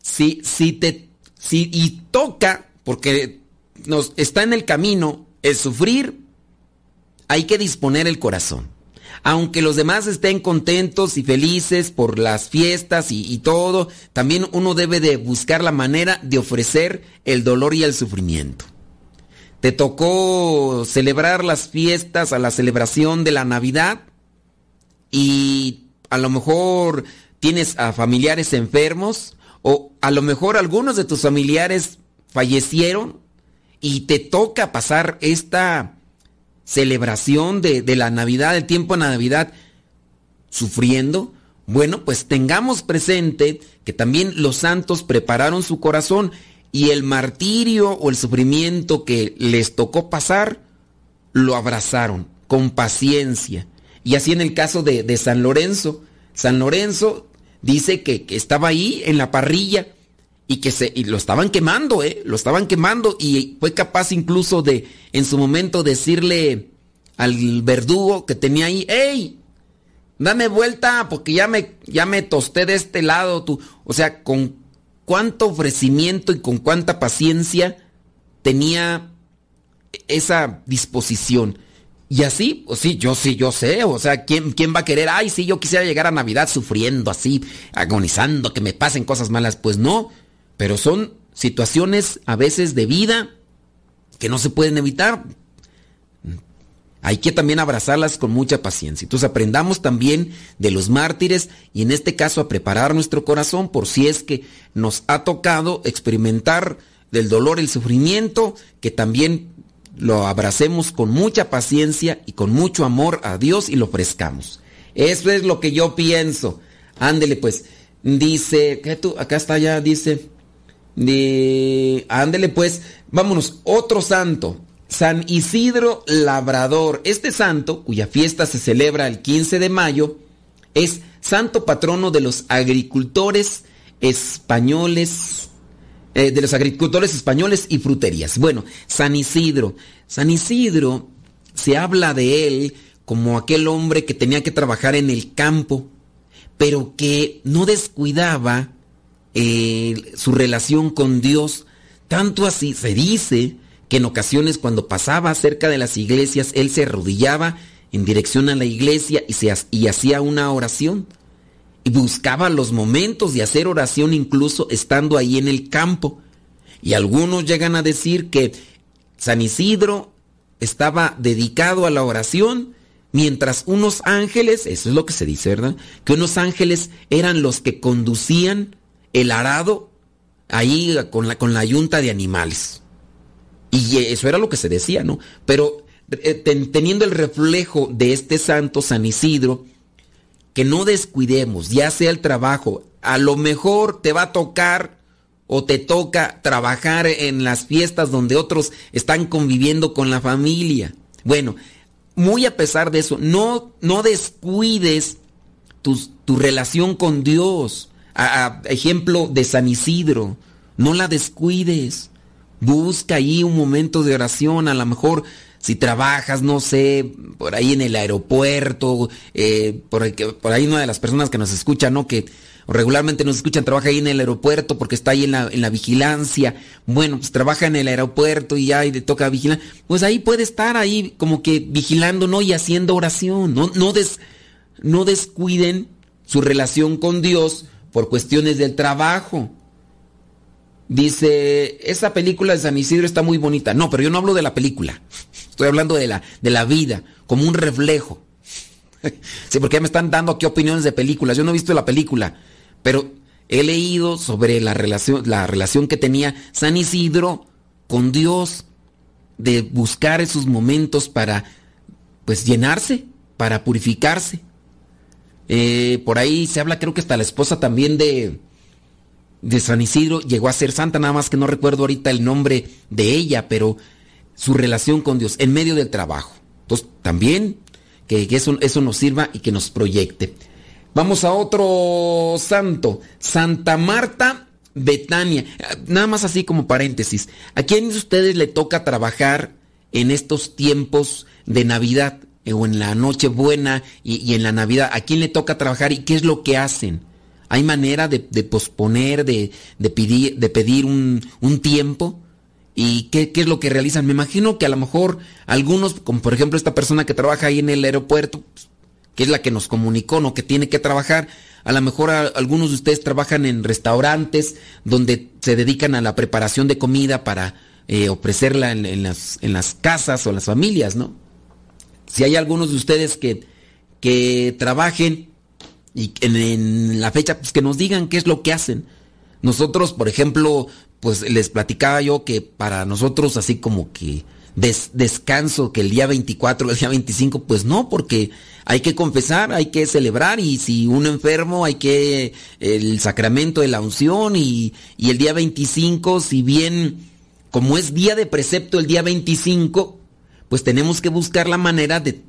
Si, si te, si, y toca, porque nos está en el camino el sufrir, hay que disponer el corazón. Aunque los demás estén contentos y felices por las fiestas y, todo, también uno debe de buscar la manera de ofrecer el dolor y el sufrimiento. Te tocó celebrar las fiestas a la celebración de la Navidad y a lo mejor tienes a familiares enfermos o a lo mejor algunos de tus familiares fallecieron y te toca pasar esta celebración de, de la Navidad, el tiempo de Navidad, sufriendo, bueno, pues tengamos presente que también los santos prepararon su corazón y el martirio o el sufrimiento que les tocó pasar, lo abrazaron con paciencia. Y así en el caso de, de San Lorenzo, San Lorenzo dice que, que estaba ahí en la parrilla y que se y lo estaban quemando, ¿eh? Lo estaban quemando y fue capaz incluso de en su momento decirle al verdugo que tenía ahí, "Hey, dame vuelta porque ya me ya me tosté de este lado tú." O sea, con cuánto ofrecimiento y con cuánta paciencia tenía esa disposición. Y así, pues sí, yo sí, yo sé, o sea, ¿quién, ¿quién va a querer? Ay, sí, yo quisiera llegar a Navidad sufriendo así, agonizando, que me pasen cosas malas. Pues no, pero son situaciones a veces de vida que no se pueden evitar. Hay que también abrazarlas con mucha paciencia. Entonces aprendamos también de los mártires y en este caso a preparar nuestro corazón por si es que nos ha tocado experimentar del dolor, el sufrimiento, que también lo abracemos con mucha paciencia y con mucho amor a Dios y lo ofrezcamos. Eso es lo que yo pienso. Ándele pues. Dice, ¿qué tú? Acá está ya, dice. De, ándele pues, vámonos, otro santo, San Isidro Labrador. Este santo, cuya fiesta se celebra el 15 de mayo, es santo patrono de los agricultores españoles, eh, de los agricultores españoles y fruterías. Bueno, San Isidro. San Isidro se habla de él como aquel hombre que tenía que trabajar en el campo, pero que no descuidaba su relación con Dios. Tanto así se dice que en ocasiones cuando pasaba cerca de las iglesias, él se arrodillaba en dirección a la iglesia y, y hacía una oración. Y buscaba los momentos de hacer oración incluso estando ahí en el campo. Y algunos llegan a decir que San Isidro estaba dedicado a la oración, mientras unos ángeles, eso es lo que se dice, ¿verdad? Que unos ángeles eran los que conducían el arado ahí con la, con la yunta de animales. Y eso era lo que se decía, ¿no? Pero eh, teniendo el reflejo de este santo San Isidro, que no descuidemos, ya sea el trabajo, a lo mejor te va a tocar o te toca trabajar en las fiestas donde otros están conviviendo con la familia. Bueno, muy a pesar de eso, no, no descuides tu, tu relación con Dios. A, ejemplo de San Isidro, no la descuides. Busca ahí un momento de oración, a lo mejor si trabajas, no sé, por ahí en el aeropuerto, eh, por, ahí una de las personas que nos escucha, ¿no? Que regularmente nos escuchan, trabaja ahí en el aeropuerto porque está ahí en la, en la vigilancia. Bueno, pues trabaja en el aeropuerto y ya y le toca vigilar. Pues ahí puede estar ahí como que vigilando, ¿no? Y haciendo oración. No, no, des, no descuiden su relación con Dios por cuestiones del trabajo. Dice, esa película de San Isidro está muy bonita. No, pero yo no hablo de la película. Estoy hablando de la, de la vida, como un reflejo. sí, porque ya me están dando aquí opiniones de películas. Yo no he visto la película. Pero he leído sobre la relación, la relación que tenía San Isidro con Dios, de buscar esos momentos para, pues, llenarse, para purificarse. Eh, por ahí se habla, creo que hasta la esposa también de, de San Isidro llegó a ser santa, nada más que no recuerdo ahorita el nombre de ella, pero su relación con Dios en medio del trabajo. Entonces, también que, eso, eso nos sirva y que nos proyecte. Vamos a otro santo, Santa Marta Betania. Nada más así como paréntesis. ¿A quién de ustedes le toca trabajar en estos tiempos de Navidad o en la Nochebuena y, y en la Navidad? ¿A quién le toca trabajar y qué es lo que hacen? ¿Hay manera de, posponer, de, pedir, de pedir un, tiempo? ¿Y qué, qué, es lo que realizan? Me imagino que a lo mejor algunos, como por ejemplo esta persona que trabaja ahí en el aeropuerto, que es la que nos comunicó, ¿no? Que tiene que trabajar. A lo mejor algunos de ustedes trabajan en restaurantes donde se dedican a la preparación de comida para eh, ofrecerla en, las, en, las, casas o las familias, ¿no? Si hay algunos de ustedes que, que trabajen y en, en, la fecha, pues que nos digan qué es lo que hacen. Nosotros, por ejemplo, pues les platicaba yo que para nosotros así como que descanso, que el día 24, el día 25, pues no, porque hay que confesar, hay que celebrar y si uno enfermo hay que el sacramento de la unción y, y el día 25, si bien como es día de precepto el día 25, pues tenemos que buscar la manera de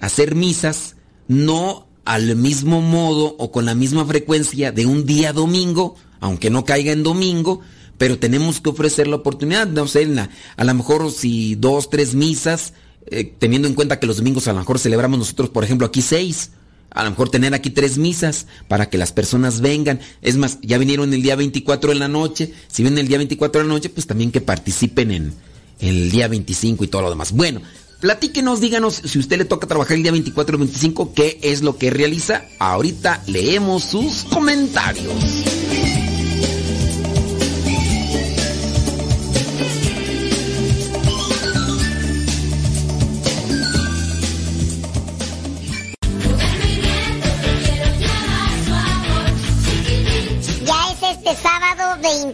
hacer misas no al mismo modo o con la misma frecuencia de un día domingo, aunque no caiga en domingo, pero tenemos que ofrecer la oportunidad, no sé, a lo mejor si dos, tres misas, eh, teniendo en cuenta que los domingos a lo mejor celebramos nosotros, por ejemplo, aquí seis, a lo mejor tener aquí tres misas para que las personas vengan. Es más, ya vinieron el día 24 en la noche, si vienen el día 24 en la noche, pues también que participen en el día 25 y todo lo demás. Bueno, Platíquenos, díganos si usted le toca trabajar el día 24 o 25, qué es lo que realiza. Ahorita leemos sus comentarios.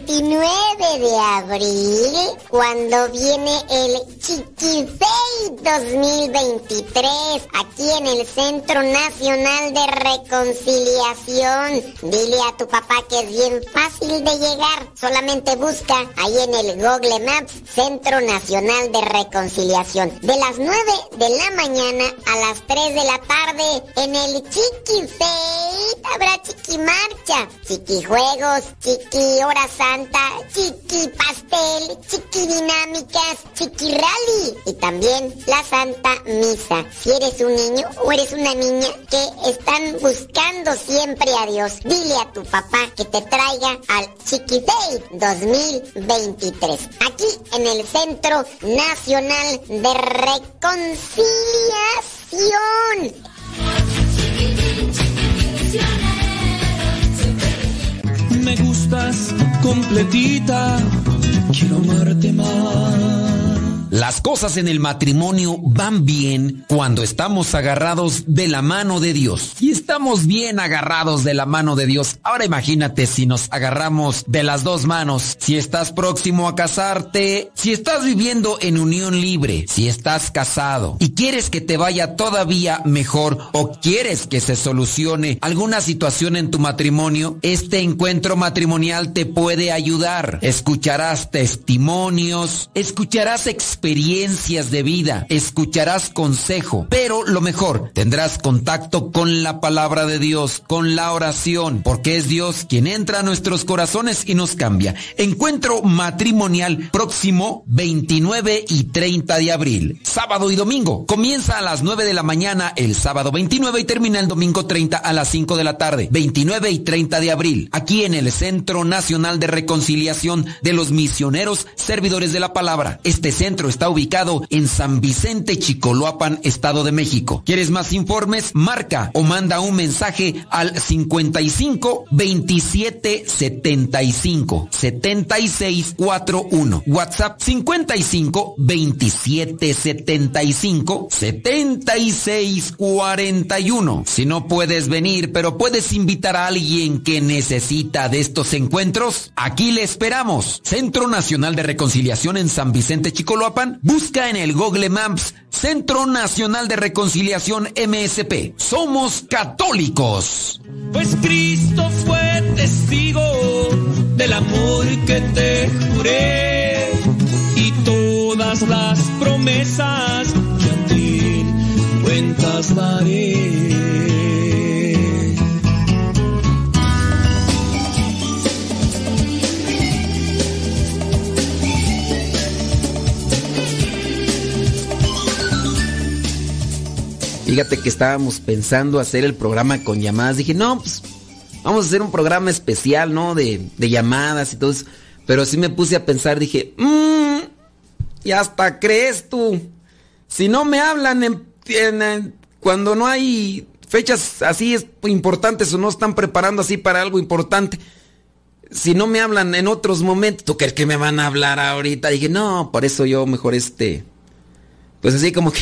29 de abril cuando viene el Chiquisei 2023 aquí en el Centro Nacional de Reconciliación. Dile a tu papá que es bien fácil de llegar. Solamente busca ahí en el Google Maps Centro Nacional de Reconciliación. De las 9 de la mañana a las 3 de la tarde en el Chiquisei habrá chiqui marcha, chiqui juegos, chiqui hora santa, chiqui pastel, chiqui dinámicas, chiqui rally y también la santa misa. Si eres un niño o eres una niña que están buscando siempre a Dios, dile a tu papá que te traiga al Chiqui Day 2023. Aquí en el Centro Nacional de Reconciliación. Me gustas completita, quiero amarte más. Las cosas en el matrimonio van bien cuando estamos agarrados de la mano de Dios. Y estamos bien agarrados de la mano de Dios. Ahora imagínate si nos agarramos de las dos manos. Si estás próximo a casarte, si estás viviendo en unión libre, si estás casado y quieres que te vaya todavía mejor o quieres que se solucione alguna situación en tu matrimonio, este encuentro matrimonial te puede ayudar. Escucharás testimonios, escucharás experiencias de vida, escucharás consejo, pero lo mejor, tendrás contacto con la palabra de Dios, con la oración, porque es Dios quien entra a nuestros corazones y nos cambia. Encuentro matrimonial próximo 29 y 30 de abril, sábado y domingo. Comienza a las 9 de la mañana el sábado 29 y termina el domingo 30 a las 5 de la tarde, 29 y 30 de abril, aquí en el Centro Nacional de Reconciliación de los Misioneros Servidores de la Palabra. Este centro está ubicado en San Vicente, Chicoloapan, Estado de México. ¿Quieres más informes? Marca o manda un mensaje al 55 27 75 76 41. WhatsApp 55 27 75 76 41. Si no puedes venir, pero puedes invitar a alguien que necesita de estos encuentros, aquí le esperamos. Centro Nacional de Reconciliación en San Vicente, Chicoloapan busca en el Google Maps Centro Nacional de Reconciliación MSP. Somos católicos. Pues Cristo fue testigo del amor que te juré y todas las promesas que cuentas daré. Fíjate que estábamos pensando hacer el programa con llamadas. Dije, no, pues vamos a hacer un programa especial, ¿no? De, llamadas y todo eso. Pero sí me puse a pensar, dije, mmm, y hasta crees tú. Si no me hablan cuando no hay fechas así importantes o no están preparando así para algo importante. Si no me hablan en otros momentos, ¿tú crees que me van a hablar ahorita? Dije, no, por eso yo mejor este. Pues así como que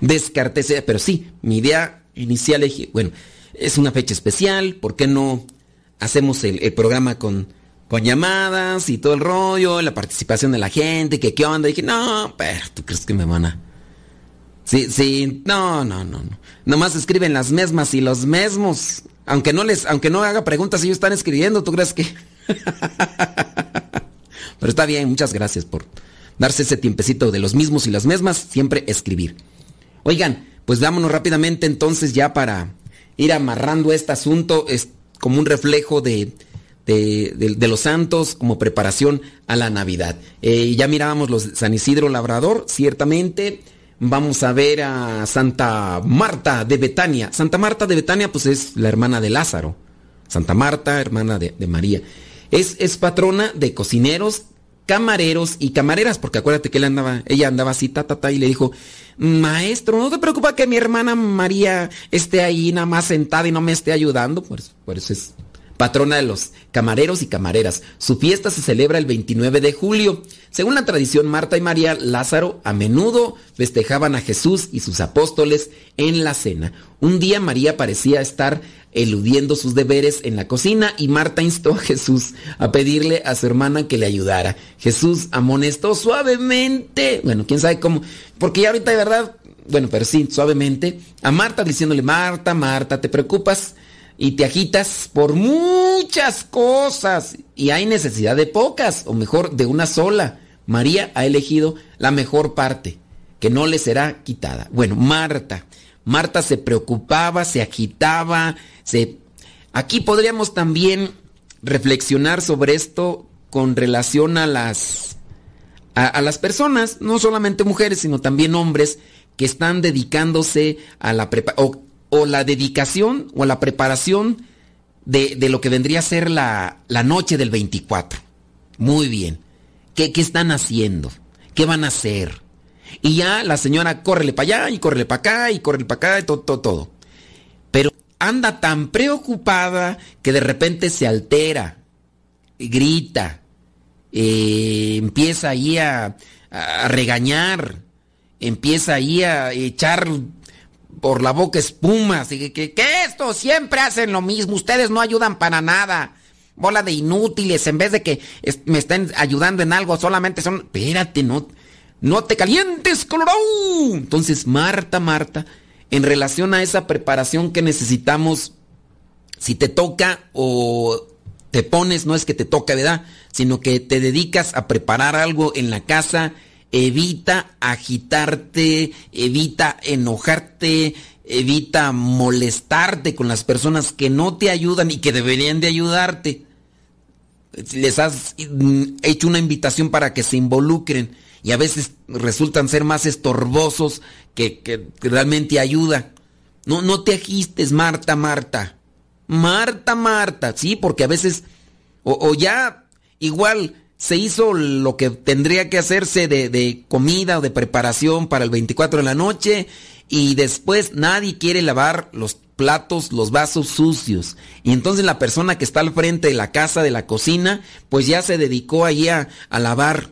descarté ese, pero sí, mi idea inicial dije, bueno, es una fecha especial, ¿por qué no hacemos el, programa con, con llamadas y todo el rollo, la participación de la gente, que qué onda? dije, no, pero tú crees que me van a... Sí, sí, no, no, no, no. Nomás escriben las mismas y los mismos. Aunque no les, aunque no haga preguntas, ellos están escribiendo, ¿tú crees que? pero está bien, muchas gracias por darse ese tiempecito de los mismos y las mismas, siempre escribir. Oigan, pues vámonos rápidamente entonces ya para ir amarrando este asunto. Es como un reflejo de, de, los santos, como preparación a la Navidad. Eh, ya mirábamos los San Isidro Labrador, ciertamente. Vamos a ver a Santa Marta de Betania. Santa Marta de Betania, pues es la hermana de Lázaro. Santa Marta, hermana de, de María. Es, es patrona de cocineros, camareros y camareras, porque acuérdate que ella andaba, ella andaba así, ta, ta, ta, y le dijo, maestro, no te preocupa que mi hermana María esté ahí nada más sentada y no me esté ayudando, por eso es patrona de los camareros y camareras. Su fiesta se celebra el 29 de julio. Según la tradición, Marta y María Lázaro a menudo festejaban a Jesús y sus apóstoles en la cena. Un día María parecía estar eludiendo sus deberes en la cocina y Marta instó a Jesús a pedirle a su hermana que le ayudara. Jesús amonestó suavemente, bueno, quién sabe cómo, porque ya ahorita de verdad, bueno, pero sí, suavemente, a Marta diciéndole, Marta, Marta, ¿te preocupas? Y te agitas por muchas cosas y hay necesidad de pocas, o mejor, de una sola. María ha elegido la mejor parte, que no le será quitada. Bueno, Marta. Marta se preocupaba, se agitaba, se Aquí podríamos también reflexionar sobre esto con relación a las a, las personas, no solamente mujeres, sino también hombres que están dedicándose a la prepa o la dedicación o la preparación de, de lo que vendría a ser la, la noche del 24. Muy bien. ¿Qué, ¿Qué están haciendo? ¿Qué van a hacer? Y ya la señora córrele para allá y córrele para acá y córrele para acá y todo, todo, todo. Pero anda tan preocupada que de repente se altera, grita, eh, empieza ahí a, a regañar, empieza ahí a echar por la boca espumas. Y que, que, siempre hacen lo mismo, ustedes no ayudan para nada. Bola de inútiles, en vez de que me estén ayudando en algo, solamente son. Espérate, no, no te calientes, Colorado. Entonces, Marta, Marta, en relación a esa preparación que necesitamos, si te toca o te pones, no es que te toca, ¿verdad? Sino que te dedicas a preparar algo en la casa, evita agitarte, evita enojarte, evita molestarte con las personas que no te ayudan y que deberían de ayudarte. Les has mm, hecho una invitación para que se involucren y a veces resultan ser más estorbosos que, que realmente ayuda. No, no te agistes, Marta, Marta. Marta, Marta, sí, porque a veces, o, o ya igual se hizo lo que tendría que hacerse de, de comida o de preparación para el 24 de la noche y después nadie quiere lavar los platos, los vasos sucios. Y entonces la persona que está al frente de la casa, de la cocina, pues ya se dedicó allí a, a lavar.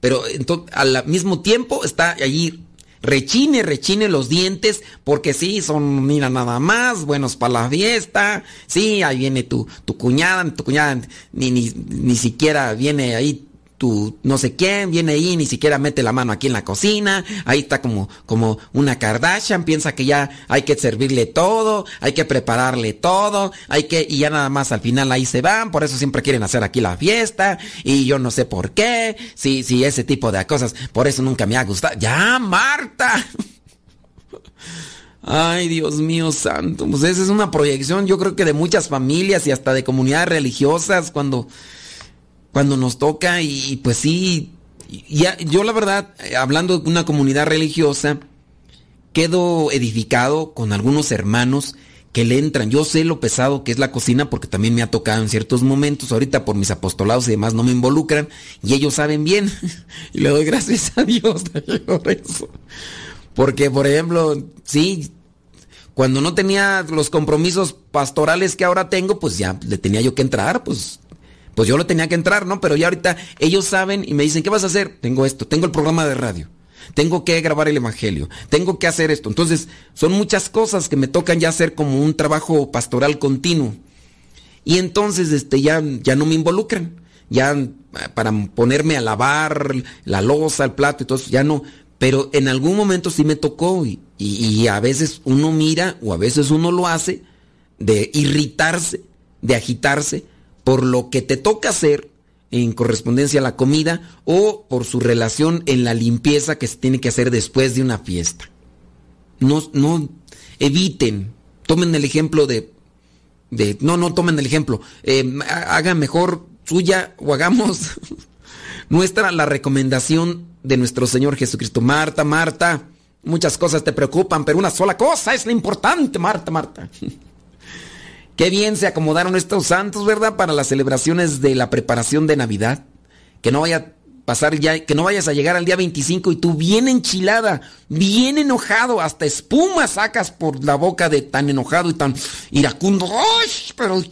Pero ento- al mismo tiempo está allí rechine, rechine los dientes, porque sí, son, mira, nada más, buenos para la fiesta, sí, ahí viene tu, tu cuñada, tu cuñada ni, ni, ni siquiera viene ahí tu no sé quién, viene ahí, ni siquiera mete la mano aquí en la cocina, ahí está como, como una Kardashian, piensa que ya hay que servirle todo, hay que prepararle todo, hay que, y ya nada más al final ahí se van, por eso siempre quieren hacer aquí la fiesta, y yo no sé por qué, si, si ese tipo de cosas, por eso nunca me ha gustado. ¡Ya, Marta! Ay, Dios mío santo. Pues esa es una proyección, yo creo que de muchas familias y hasta de comunidades religiosas cuando, cuando nos toca y, pues sí, yo la verdad, eh, hablando de una comunidad religiosa, quedo edificado con algunos hermanos que le entran. Yo sé lo pesado que es la cocina porque también me ha tocado en ciertos momentos. Ahorita por mis apostolados y demás no me involucran y ellos saben bien. y le doy gracias a Dios por eso. Porque, por ejemplo, sí, cuando no tenía los compromisos pastorales que ahora tengo, pues ya le tenía yo que entrar, pues, pues yo lo tenía que entrar, ¿no? Pero ya ahorita ellos saben y me dicen, ¿qué vas a hacer? Tengo esto, tengo el programa de radio, tengo que grabar el Evangelio, tengo que hacer esto. Entonces, son muchas cosas que me tocan ya hacer como un trabajo pastoral continuo. Y entonces, este, ya, ya no me involucran. Ya para ponerme a lavar la loza, el plato y todo eso, ya no. Pero en algún momento sí me tocó y a veces uno mira o a veces uno lo hace de irritarse, de agitarse por lo que te toca hacer en correspondencia a la comida o por su relación en la limpieza que se tiene que hacer después de una fiesta. No, no eviten, tomen el ejemplo de, de no, no tomen el ejemplo, eh, ha- hagan mejor suya o hagamos nuestra la recomendación de nuestro Señor Jesucristo. Marta, Marta, muchas cosas te preocupan, pero una sola cosa es la importante, Marta, Marta. Qué bien se acomodaron estos santos, ¿verdad? Para las celebraciones de la preparación de Navidad. Que no vaya a pasar ya, que no vayas a llegar al día 25 y tú bien enchilada, bien enojado, hasta espuma sacas por la boca de tan enojado y tan iracundo. ¡Ay! Pero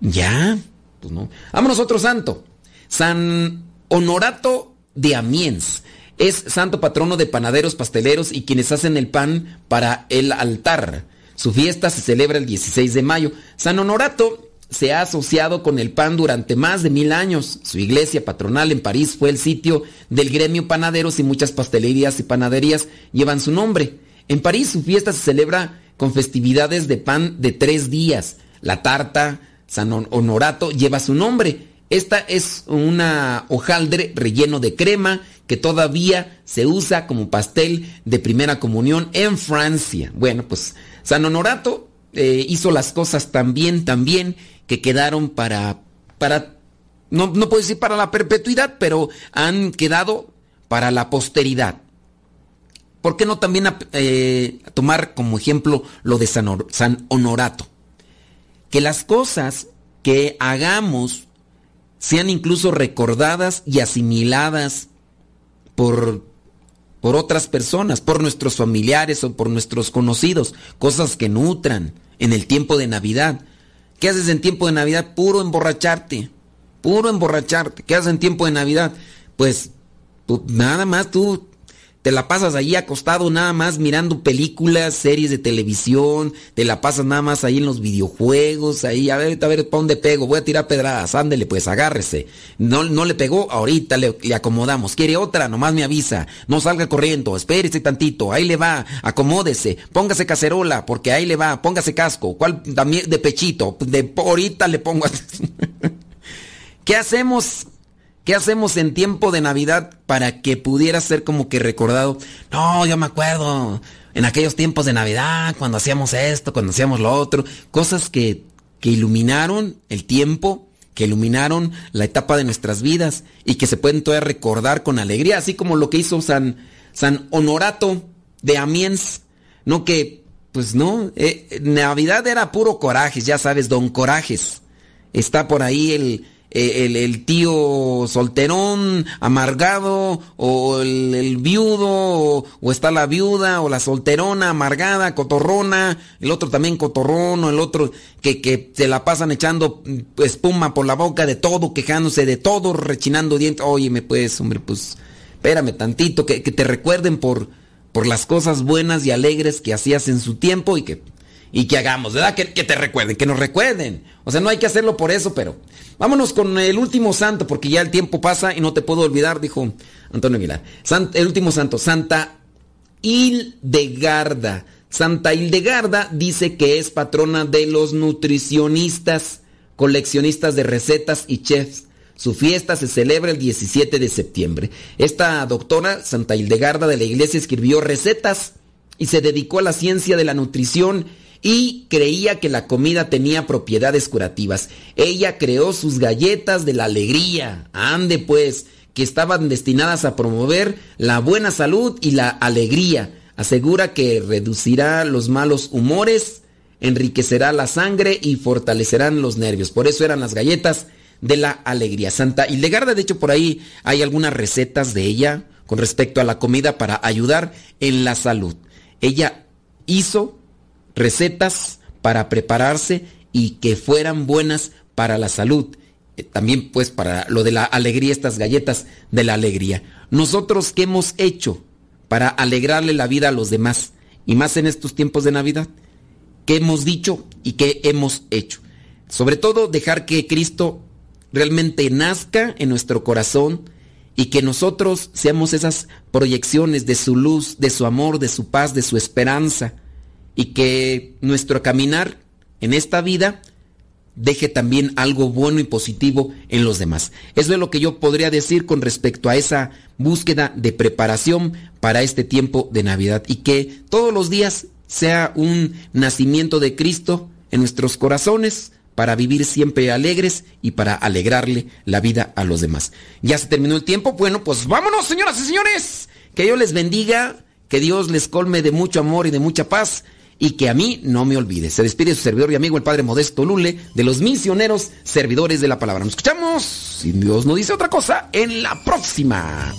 ya, pues no. Vámonos otro santo. San Honorato de Amiens. Es santo patrono de panaderos, pasteleros y quienes hacen el pan para el altar. Su fiesta se celebra el 16 de mayo. San Honorato se ha asociado con el pan durante más de mil años. Su iglesia patronal en París fue el sitio del gremio panaderos y muchas pastelerías y panaderías llevan su nombre. En París su fiesta se celebra con festividades de pan de tres días. La tarta San Hon- Honorato lleva su nombre. Esta es una hojaldre relleno de crema que todavía se usa como pastel de primera comunión en Francia. Bueno, pues San Honorato eh, hizo las cosas tan bien, tan bien, que quedaron para, para, no, no puedo decir para la perpetuidad, pero han quedado para la posteridad. ¿Por qué no también eh, tomar como ejemplo lo de San, San Honorato? Que las cosas que hagamos sean incluso recordadas y asimiladas por, por otras personas, por nuestros familiares o por nuestros conocidos, cosas que nutran en el tiempo de Navidad. ¿Qué haces en tiempo de Navidad? Puro emborracharte, puro emborracharte. ¿Qué haces en tiempo de Navidad? Pues tú- nada más tú te la pasas ahí acostado nada más mirando películas, series de televisión, te la pasas nada más ahí en los videojuegos, ahí a ver, a ver, ¿pa' dónde pego? Voy a tirar pedradas, ándele pues, agárrese. No, no le pegó, ahorita le, le acomodamos. ¿Quiere otra? Nomás me avisa. No salga corriendo, espérese tantito, ahí le va, acomódese, póngase cacerola, porque ahí le va, póngase casco. ¿Cuál? De pechito, de ahorita le pongo. ¿Qué hacemos? ¿Qué hacemos en tiempo de Navidad para que pudiera ser como que recordado? No, yo me acuerdo en aquellos tiempos de Navidad, cuando hacíamos esto, cuando hacíamos lo otro, cosas que, que iluminaron el tiempo, que iluminaron la etapa de nuestras vidas y que se pueden todavía recordar con alegría, así como lo que hizo San, San Honorato de Amiens, no que, pues no, eh, Navidad era puro corajes, ya sabes, don corajes. Está por ahí el, el, el tío solterón, amargado, o el, viudo, o, está la viuda, o la solterona, amargada, cotorrona, el otro también cotorrón, o el otro que, que se la pasan echando mm, espuma por la boca de todo, quejándose de todo, rechinando dientes. Óyeme pues, hombre, pues, espérame tantito, que, te recuerden por, por las cosas buenas y alegres que hacías en su tiempo y que y que hagamos, ¿verdad? Que te recuerden, que nos recuerden. O sea, no hay que hacerlo por eso, pero vámonos con el último santo, porque ya el tiempo pasa y no te puedo olvidar, dijo Antonio Aguilar. El último santo, Santa Hildegarda. Santa Hildegarda dice que es patrona de los nutricionistas, coleccionistas de recetas y chefs. Su fiesta se celebra el 17 de septiembre. Esta doctora, Santa Hildegarda de la iglesia, escribió recetas y se dedicó a la ciencia de la nutrición y creía que la comida tenía propiedades curativas. Ella creó sus galletas de la alegría, ande pues, que estaban destinadas a promover la buena salud y la alegría. Asegura que reducirá los malos humores, enriquecerá la sangre y fortalecerán los nervios. Por eso eran las galletas de la alegría. Santa Hildegarda, de hecho, por ahí hay algunas recetas de ella con respecto a la comida para ayudar en la salud. Ella hizo recetas para prepararse y que fueran buenas para la salud. Eh, También pues para lo de la alegría, estas galletas de la alegría. Nosotros qué hemos hecho para alegrarle la vida a los demás y más en estos tiempos de Navidad. ¿Qué hemos dicho y qué hemos hecho? Sobre todo dejar que Cristo realmente nazca en nuestro corazón y que nosotros seamos esas proyecciones de su luz, de su amor, de su paz, de su esperanza y que nuestro caminar en esta vida deje también algo bueno y positivo en los demás. Eso es lo que yo podría decir con respecto a esa búsqueda de preparación para este tiempo de Navidad y que todos los días sea un nacimiento de Cristo en nuestros corazones para vivir siempre alegres y para alegrarle la vida a los demás. Ya se terminó el tiempo, bueno, pues vámonos señoras y señores, que Dios les bendiga, que Dios les colme de mucho amor y de mucha paz y que a mí no me olvide. Se despide su servidor y amigo el Padre Modesto Lule de los misioneros servidores de la palabra. Nos escuchamos, si Dios no dice otra cosa, en la próxima.